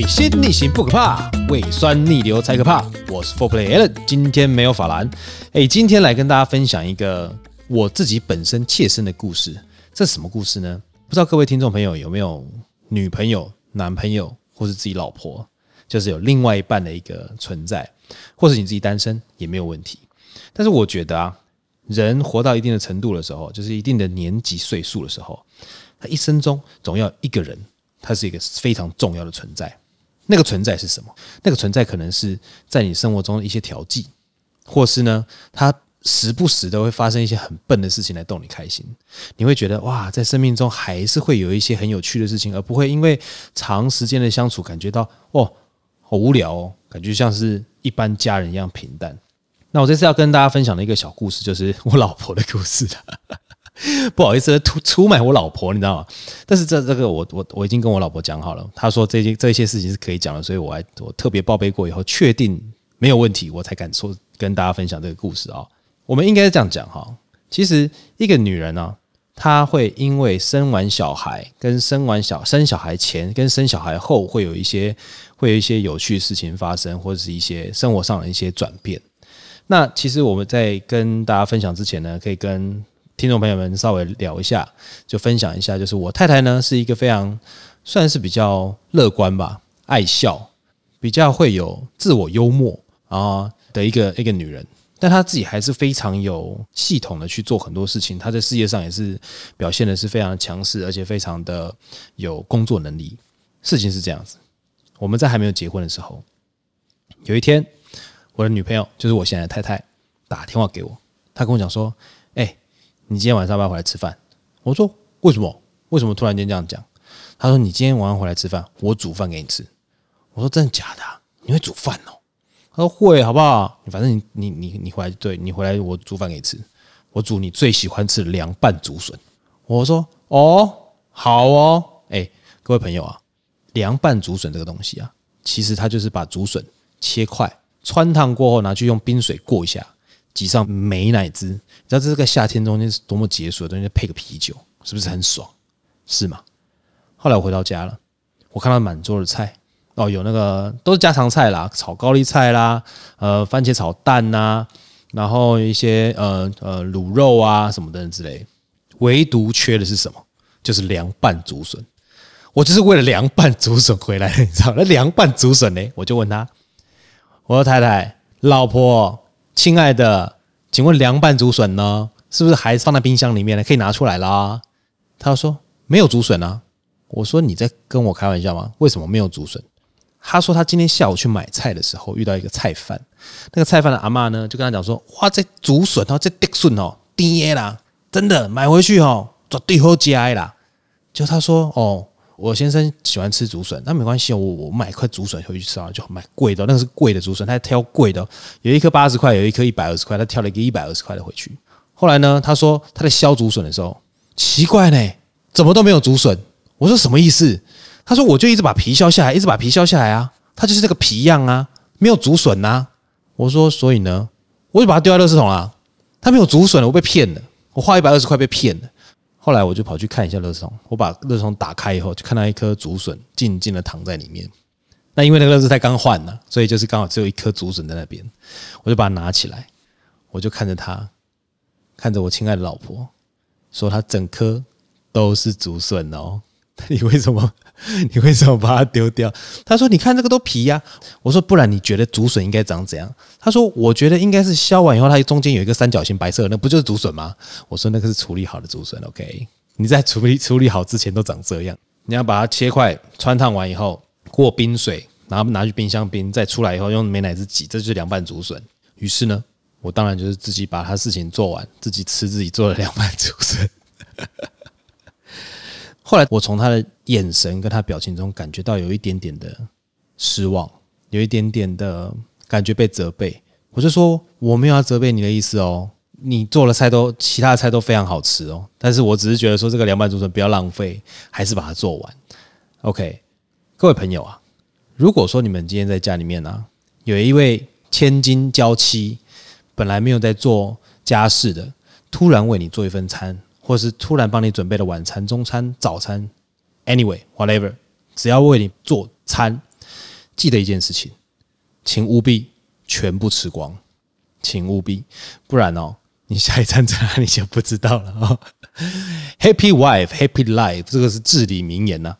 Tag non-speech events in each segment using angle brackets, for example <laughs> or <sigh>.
水星逆行不可怕，胃酸逆流才可怕。我是 Four Play Allen，今天没有法兰。哎，今天来跟大家分享一个我自己本身切身的故事。这是什么故事呢？不知道各位听众朋友有没有女朋友、男朋友，或是自己老婆，就是有另外一半的一个存在，或是你自己单身也没有问题。但是我觉得啊，人活到一定的程度的时候，就是一定的年纪岁数的时候，他一生中总要一个人。它是一个非常重要的存在，那个存在是什么？那个存在可能是在你生活中的一些调剂，或是呢，它时不时的会发生一些很笨的事情来逗你开心。你会觉得哇，在生命中还是会有一些很有趣的事情，而不会因为长时间的相处感觉到哦，好无聊哦，感觉像是一般家人一样平淡。那我这次要跟大家分享的一个小故事，就是我老婆的故事。<laughs> 不好意思，出出卖我老婆，你知道吗？但是这这个我我我已经跟我老婆讲好了，她说这些这些事情是可以讲的，所以我还我特别报备过以后，确定没有问题，我才敢说跟大家分享这个故事啊。我们应该是这样讲哈，其实一个女人呢，她会因为生完小孩跟生完小生小孩前跟生小孩后会有一些会有一些有趣事情发生，或者是一些生活上的一些转变。那其实我们在跟大家分享之前呢，可以跟听众朋友们，稍微聊一下，就分享一下，就是我太太呢是一个非常算是比较乐观吧，爱笑，比较会有自我幽默啊的一个一个女人，但她自己还是非常有系统的去做很多事情，她在事业上也是表现的是非常强势，而且非常的有工作能力。事情是这样子，我们在还没有结婚的时候，有一天，我的女朋友就是我现在的太太打电话给我，她跟我讲说，哎。你今天晚上要不要回来吃饭？我说为什么？为什么突然间这样讲？他说你今天晚上回来吃饭，我煮饭给你吃。我说真的假的？你会煮饭哦？他说会，好不好？反正你你你你回来，对你回来我煮饭给你吃，我煮你最喜欢吃的凉拌竹笋。我说哦，好哦。哎，各位朋友啊，凉拌竹笋这个东西啊，其实它就是把竹笋切块，汆烫过后拿去用冰水过一下。挤上美乃滋，你知道这是个夏天中间是多么解暑的东西，配个啤酒是不是很爽？是吗？后来我回到家了，我看到满桌的菜哦，有那个都是家常菜啦，炒高丽菜啦，呃，番茄炒蛋呐、啊，然后一些呃呃卤肉啊什么的之类，唯独缺的是什么？就是凉拌竹笋。我就是为了凉拌竹笋回来的，你知道？那凉拌竹笋呢？我就问他，我说太太、老婆。亲爱的，请问凉拌竹笋呢？是不是还放在冰箱里面呢？可以拿出来啦。他说没有竹笋啊。我说你在跟我开玩笑吗？为什么没有竹笋？他说他今天下午去买菜的时候遇到一个菜贩，那个菜贩的阿嬷呢就跟他讲说：哇，这竹笋哦，这竹笋哦，甜啦，真的买回去哦，绝对好吃啦。就他说哦。我先生喜欢吃竹笋，那没关系，我我买一块竹笋回去吃啊，就买贵的，那个是贵的竹笋，他挑贵的，有一颗八十块，有一颗一百二十块，他挑了一个一百二十块的回去。后来呢，他说他在削竹笋的时候，奇怪呢，怎么都没有竹笋？我说什么意思？他说我就一直把皮削下来，一直把皮削下来啊，他就是这个皮样啊，没有竹笋呐。我说所以呢，我就把它丢在垃圾桶啊，他没有竹笋，我被骗了，我花一百二十块被骗了。后来我就跑去看一下垃圾桶，我把垃圾桶打开以后，就看到一颗竹笋静静的躺在里面。那因为那个垃圾袋刚换了，所以就是刚好只有一颗竹笋在那边。我就把它拿起来，我就看着它，看着我亲爱的老婆，说：“它整颗都是竹笋哦。” <laughs> 你为什么？你为什么把它丢掉？他说：“你看这个都皮呀。”我说：“不然你觉得竹笋应该长怎样？”他说：“我觉得应该是削完以后，它中间有一个三角形白色，那不就是竹笋吗？”我说：“那个是处理好的竹笋。”OK，你在处理处理好之前都长这样。你要把它切块，汆烫完以后过冰水，然后拿去冰箱冰，再出来以后用美乃滋挤，这就是凉拌竹笋。于是呢，我当然就是自己把他事情做完，自己吃自己做的凉拌竹笋。后来我从他的眼神跟他表情中感觉到有一点点的失望，有一点点的感觉被责备。我就说我没有要责备你的意思哦，你做的菜都其他的菜都非常好吃哦，但是我只是觉得说这个凉拌竹笋不要浪费，还是把它做完。OK，各位朋友啊，如果说你们今天在家里面呢、啊，有一位千金娇妻，本来没有在做家事的，突然为你做一份餐。或是突然帮你准备的晚餐、中餐、早餐，anyway whatever，只要为你做餐，记得一件事情，请务必全部吃光，请务必，不然哦，你下一餐在哪里就不知道了哦。Happy wife, happy life，这个是至理名言呐、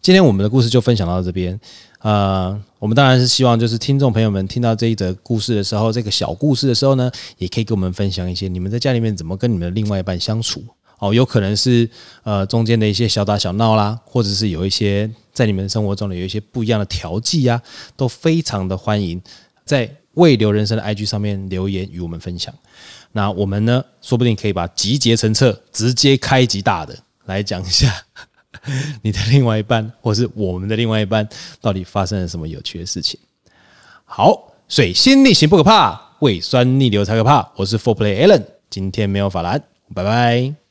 今天我们的故事就分享到这边。呃，我们当然是希望，就是听众朋友们听到这一则故事的时候，这个小故事的时候呢，也可以跟我们分享一些你们在家里面怎么跟你们的另外一半相处哦。有可能是呃中间的一些小打小闹啦，或者是有一些在你们生活中的有一些不一样的调剂呀，都非常的欢迎在未留人生的 IG 上面留言与我们分享。那我们呢，说不定可以把集结成册，直接开集大的来讲一下。<laughs> 你的另外一半，或是我们的另外一半，到底发生了什么有趣的事情？好，水星逆行不可怕，胃酸逆流才可怕。我是 Four Play Allen，今天没有法兰，拜拜。